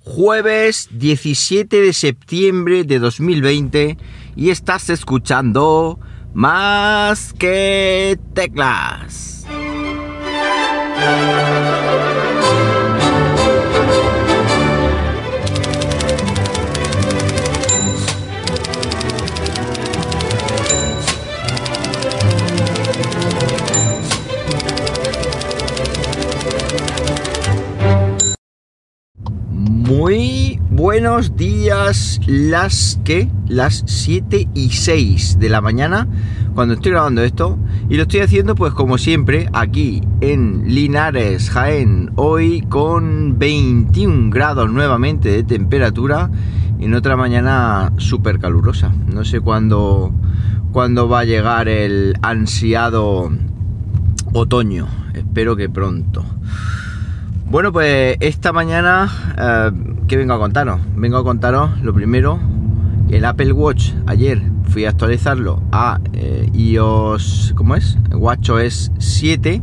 jueves 17 de septiembre de 2020 y estás escuchando más que teclas. Días, las que las 7 y 6 de la mañana cuando estoy grabando esto y lo estoy haciendo pues como siempre aquí en Linares, Jaén, hoy con 21 grados nuevamente de temperatura en otra mañana súper calurosa. No sé cuándo, cuándo va a llegar el ansiado otoño, espero que pronto. Bueno, pues esta mañana, eh, ¿qué vengo a contaros? Vengo a contaros lo primero, el Apple Watch. Ayer fui a actualizarlo a eh, iOS, ¿cómo es? WatchOS 7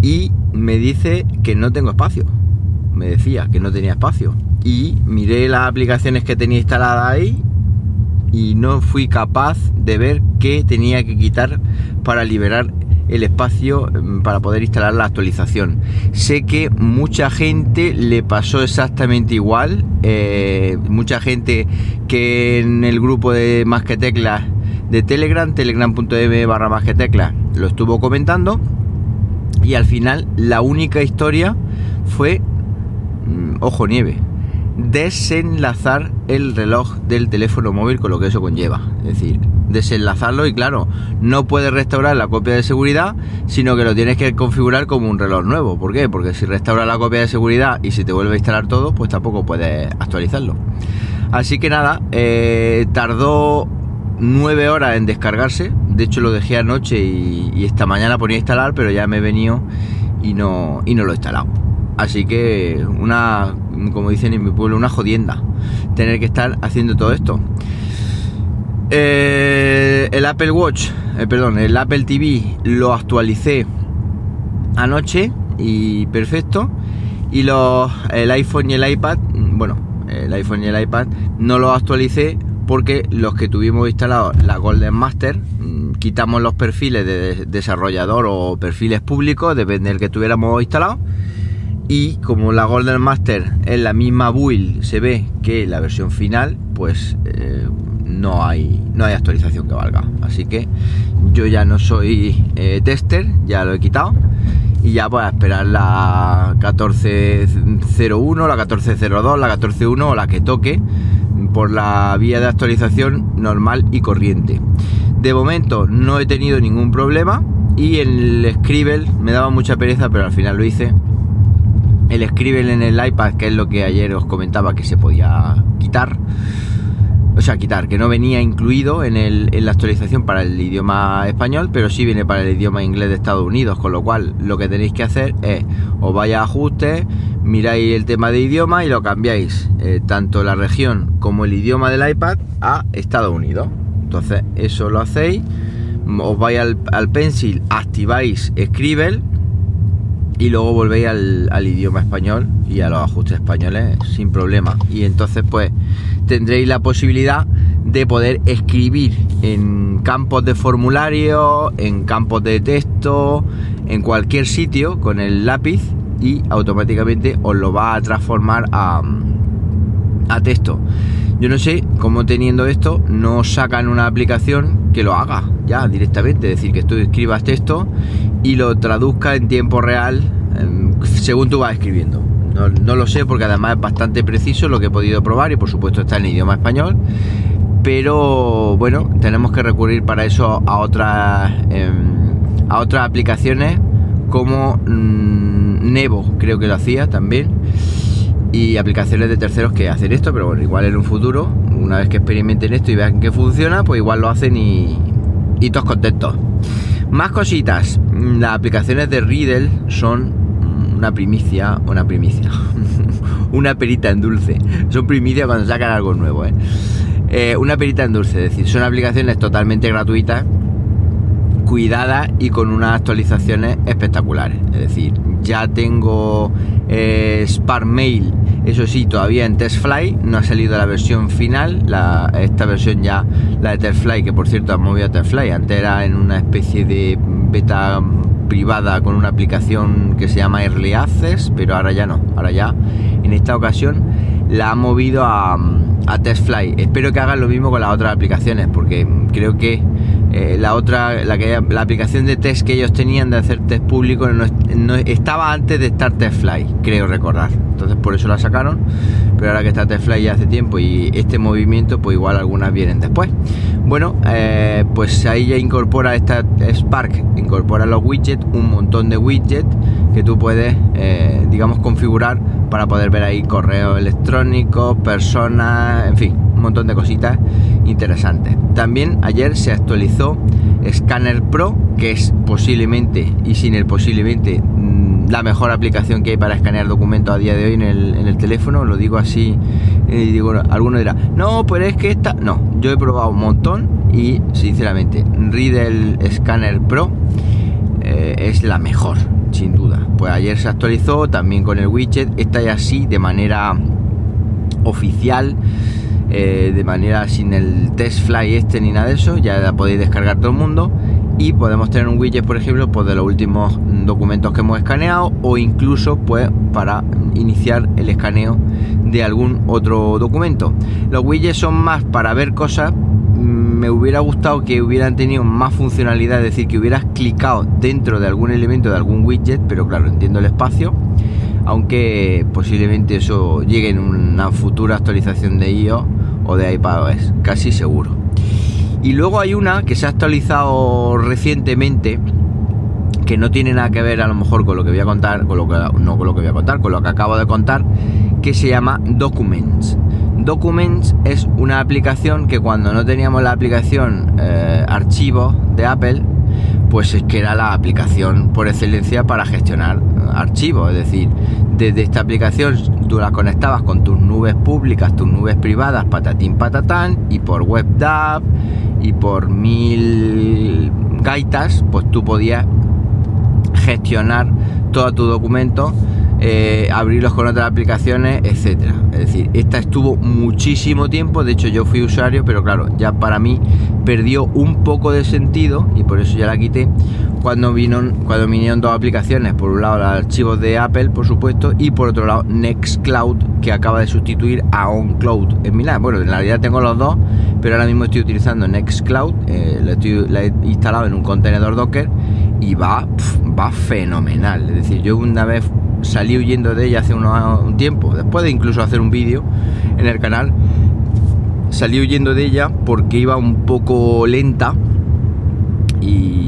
y me dice que no tengo espacio. Me decía que no tenía espacio. Y miré las aplicaciones que tenía instaladas ahí y no fui capaz de ver qué tenía que quitar para liberar el espacio mm, para poder instalar la actualización. Sé que mucha gente le pasó exactamente igual, eh, mucha gente que en el grupo de Más que Teclas de Telegram, telegram.m barra Más que Teclas, lo estuvo comentando y al final la única historia fue, mm, ojo nieve, desenlazar el reloj del teléfono móvil con lo que eso conlleva. Es decir, desenlazarlo y claro, no puedes restaurar la copia de seguridad, sino que lo tienes que configurar como un reloj nuevo. ¿Por qué? Porque si restaura la copia de seguridad y si te vuelve a instalar todo, pues tampoco puedes actualizarlo. Así que nada, eh, tardó nueve horas en descargarse. De hecho lo dejé anoche y, esta mañana ponía a instalar, pero ya me he venido y no, y no lo he instalado. Así que una, como dicen en mi pueblo, una jodienda tener que estar haciendo todo esto. Eh, el Apple Watch, eh, perdón, el Apple TV lo actualicé anoche y perfecto. Y los, el iPhone y el iPad, bueno, el iPhone y el iPad no los actualicé porque los que tuvimos instalados la Golden Master, mm, quitamos los perfiles de desarrollador o perfiles públicos, depende del que tuviéramos instalado. Y como la Golden Master es la misma build, se ve que la versión final, pues eh, no hay, no hay actualización que valga. Así que yo ya no soy eh, tester, ya lo he quitado. Y ya voy a esperar la 1401, la 1402, la 141 o la que toque por la vía de actualización normal y corriente. De momento no he tenido ningún problema y el Scribble me daba mucha pereza, pero al final lo hice. El Scribble en el iPad, que es lo que ayer os comentaba que se podía quitar o sea, quitar, que no venía incluido en, el, en la actualización para el idioma español, pero sí viene para el idioma inglés de Estados Unidos, con lo cual lo que tenéis que hacer es, os vaya a ajustes, miráis el tema de idioma y lo cambiáis, eh, tanto la región como el idioma del iPad a Estados Unidos. Entonces, eso lo hacéis, os vais al, al Pencil, activáis Scribble y luego volvéis al, idioma español y a los ajustes españoles sin problema. Y entonces, pues tendréis la posibilidad de poder escribir en campos de formulario, en campos de texto, en cualquier sitio con el lápiz y automáticamente os lo va a transformar a, a texto. Yo no sé cómo teniendo esto no sacan una aplicación que lo haga ya directamente, es decir, que tú escribas texto y lo traduzca en tiempo real según tú vas escribiendo. No, lo sé porque además es bastante preciso lo que he podido probar y por supuesto está en idioma español. Pero bueno, tenemos que recurrir para eso a otras, em, a otras aplicaciones como mm, Nevo, creo que lo hacía también. Y aplicaciones de terceros que hacen esto, pero bueno, igual en un futuro, una vez que experimenten esto y vean que funciona, pues igual lo hacen y, y todos contentos. Más cositas, las aplicaciones de Riddle son una primicia, una primicia, una perita en dulce. Son primicia cuando sacan algo nuevo, ¿eh? ¿eh? una perita en dulce, es decir, son aplicaciones totalmente gratuitas, cuidadas y con unas actualizaciones espectaculares. Es decir, ya tengo eh, Mail Eso sí, todavía en TestFly no ha salido la versión final. esta versión ya, la de TestFly, que por cierto ha movido a TestFly. Antes era en una especie de beta privada con una aplicación que se llama Early Access, pero ahora ya no. Ahora ya, en esta ocasión, la ha movido a, a TestFly. Espero que hagan lo mismo con las otras aplicaciones, porque creo que eh, la otra, la, que, la aplicación de test que ellos tenían de hacer test público no, estaba antes de estar TestFly, creo recordar. Entonces por eso la sacaron, pero ahora que está TestFly ya hace tiempo y este movimiento, pues igual algunas vienen después. Bueno, eh, pues ahí ya incorpora esta Spark, incorpora los widgets, un montón de widgets que tú puedes, eh, digamos, configurar para poder ver ahí correo electrónico, personas, en fin, un montón de cositas interesantes. También ayer se actualizó Scanner Pro, que es posiblemente, y sin el posiblemente, mm, la mejor aplicación que hay para escanear documentos a día de hoy en el, teléfono. Lo digo así, y digo, alguno dirá, no, pero es que esta. No, yo he probado un montón y sinceramente, Riddle Scanner Pro eh, es la mejor, sin duda. Pues ayer se actualizó también con el widget. Esta ya así de manera oficial eh, de manera sin el test fly este ni nada de eso, ya la podéis descargar todo el mundo. Y podemos tener un widget por ejemplo pues de los últimos documentos que hemos escaneado o incluso pues para iniciar el escaneo de algún otro documento. Los widgets son más para ver cosas. Mm, me hubiera gustado que hubieran tenido más funcionalidad es decir que hubieras clicado dentro de algún elemento de algún widget pero claro entiendo el espacio. Aunque posiblemente eso llegue en una futura actualización de iOS o de iPadOS, casi seguro. Y luego hay una que se ha actualizado recientemente que no tiene nada que ver a lo mejor con lo que voy a contar, con lo que no con lo que voy a contar, con lo que acabo de contar, que se llama Documents. Documents es una aplicación que cuando no teníamos la aplicación eh, archivos de Apple, pues es que era la aplicación por excelencia para gestionar archivos, es decir, desde esta aplicación tú la conectabas con tus nubes públicas, tus nubes privadas, patatín patatán, y por WebDAV y por mil gaitas, pues tú podías gestionar todo tu documento, eh, abrirlos con otras aplicaciones, etcétera. Es decir, esta estuvo muchísimo tiempo, de hecho yo fui usuario, pero claro, ya para mí perdió un poco de sentido y por eso ya la quité cuando, vino, cuando vinieron dos aplicaciones, por un lado los archivos de Apple, por supuesto, y por otro lado Nextcloud, que acaba de sustituir a OnCloud en Milán. Bueno, en realidad tengo los dos, pero ahora mismo estoy utilizando Nextcloud, eh, la, he instalado en un contenedor Docker y va, va fenomenal. Es decir, yo una vez salí huyendo de ella hace un tiempo, después de incluso hacer un vídeo en el canal, salí huyendo de ella porque iba un poco lenta y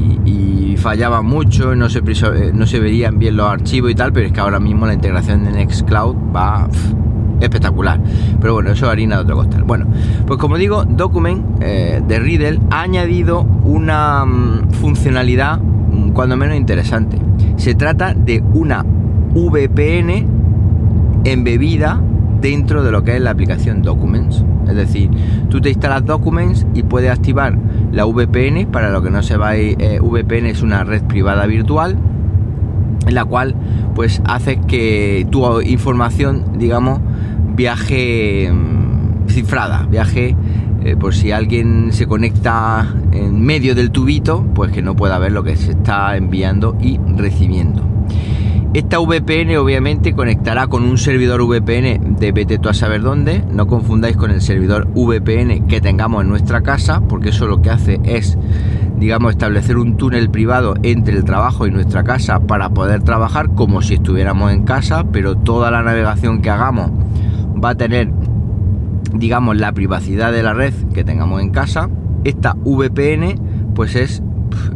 fallaba mucho, no se, eh, no se verían bien los archivos y tal, pero es que ahora mismo la integración de Nextcloud va espectacular. Pero bueno, eso harina de otro costal. Bueno, pues como digo, Document eh, de Riddle ha añadido una mm, funcionalidad mm, cuando menos interesante. Se trata de una VPN embebida dentro de lo que es la aplicación Documents. Es decir, tú te instalas Documents y puedes activar la VPN. Para lo que no se va, eh, VPN es una red privada virtual en la cual pues hace que tu información, digamos, viaje mm, cifrada, viaje eh, por si alguien se conecta en medio del tubito, pues que no pueda ver lo que se está enviando y recibiendo. Esta VPN obviamente conectará con un servidor VPN de vete tú a saber dónde. No confundáis con el servidor VPN que tengamos en nuestra casa, porque eso lo que hace es, digamos, establecer un túnel privado entre el trabajo y nuestra casa para poder trabajar como si estuviéramos en casa, pero toda la navegación que hagamos va a tener, digamos, la privacidad de la red que tengamos en casa. Esta VPN, pues es,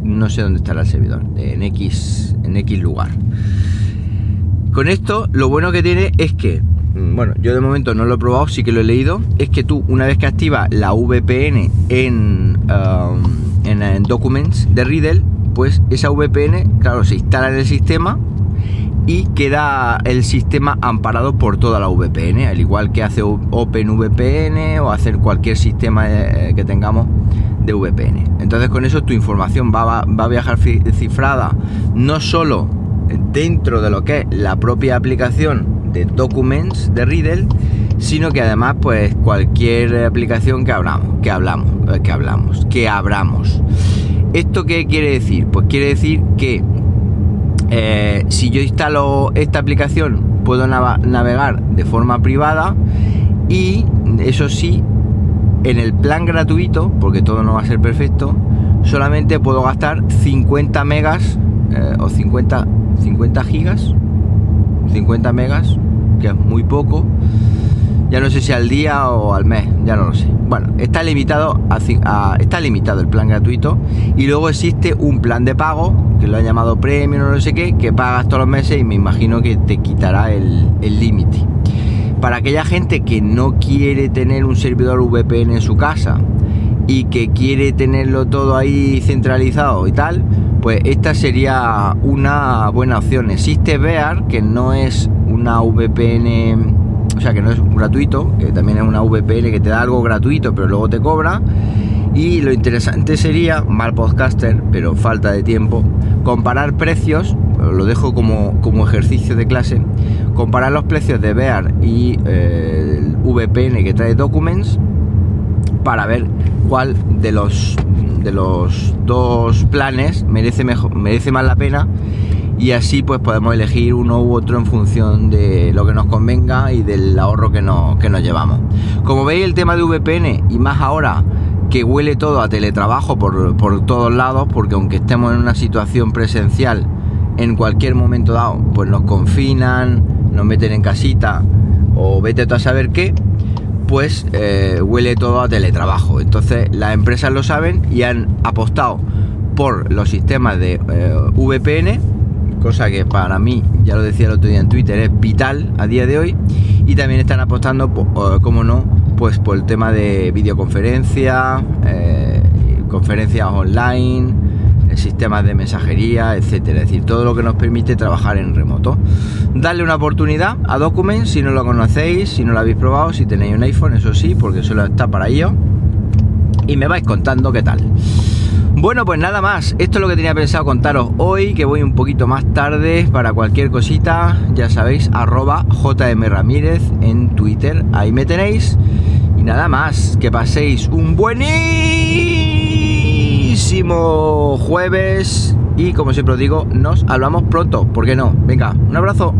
no sé dónde estará el servidor, en X, en X lugar. Con esto, lo bueno que tiene es que, mm, bueno, yo de momento no lo he probado, sí que lo he leído, es que tú, una vez que activas la VPN en, um, en, Documents de Riddle, pues esa VPN, claro, se instala en el sistema y queda el sistema amparado por toda la VPN, al igual que hace OpenVPN o hacer cualquier sistema eh, que tengamos de VPN. Entonces con eso tu información va, va a viajar cifrada no solo dentro de lo que es la propia aplicación de Documents de Riddle, sino que además pues cualquier aplicación que hablamos, que hablamos, eh, que hablamos, que abramos. ¿Esto qué quiere decir? Pues quiere decir que eh, si yo instalo esta aplicación puedo navegar de forma privada y eso sí, en el plan gratuito, porque todo no va a ser perfecto, solamente puedo gastar 50 megas eh, o 50, 50 gigas, 50 megas, que es muy poco. Ya no sé si al día o al mes, ya no lo sé. Bueno, está limitado a, está limitado el plan gratuito y luego existe un plan de pago que lo han llamado premium o no sé qué, que pagas todos los meses y me imagino que te quitará el límite. Para aquella gente que no quiere tener un servidor VPN en su casa y que quiere tenerlo todo ahí centralizado y tal, pues esta sería una buena opción. Existe Bear, que no es una VPN, o sea, que no es gratuito, que también es una VPN que te da algo gratuito, pero luego te cobra. Y lo interesante sería, mal podcaster, pero falta de tiempo, comparar precios, lo dejo como, como ejercicio de clase, comparar los precios de Bear y eh, el VPN que trae Documents para ver cuál de los de los dos planes merece mejor, merece más la pena y así pues podemos elegir uno u otro en función de lo que nos convenga y del ahorro que nos, que nos llevamos. Como veis el tema de VPN y más ahora que huele todo a teletrabajo por, por todos lados, porque aunque estemos en una situación presencial, en cualquier momento dado, pues nos confinan, nos meten en casita o vete tú a saber qué, pues eh, huele todo a teletrabajo. Entonces las empresas lo saben y han apostado por los sistemas de eh, VPN, cosa que para mí, ya lo decía el otro día en Twitter, es vital a día de hoy. Y también están apostando, como no, pues por el tema de videoconferencia, eh, conferencias online, sistemas de mensajería, etcétera. Es decir, todo lo que nos permite trabajar en remoto. Darle una oportunidad a Document si no lo conocéis, si no lo habéis probado, si tenéis un iPhone, eso sí, porque solo está para ello. Y me vais contando qué tal. Bueno, pues nada más. Esto es lo que tenía pensado contaros hoy, que voy un poquito más tarde para cualquier cosita. Ya sabéis, arroba JM Ramírez en Twitter. Ahí me tenéis. Y nada más, que paséis un buenísimo jueves. Y como siempre os digo, nos hablamos pronto. ¿Por qué no? Venga, un abrazo.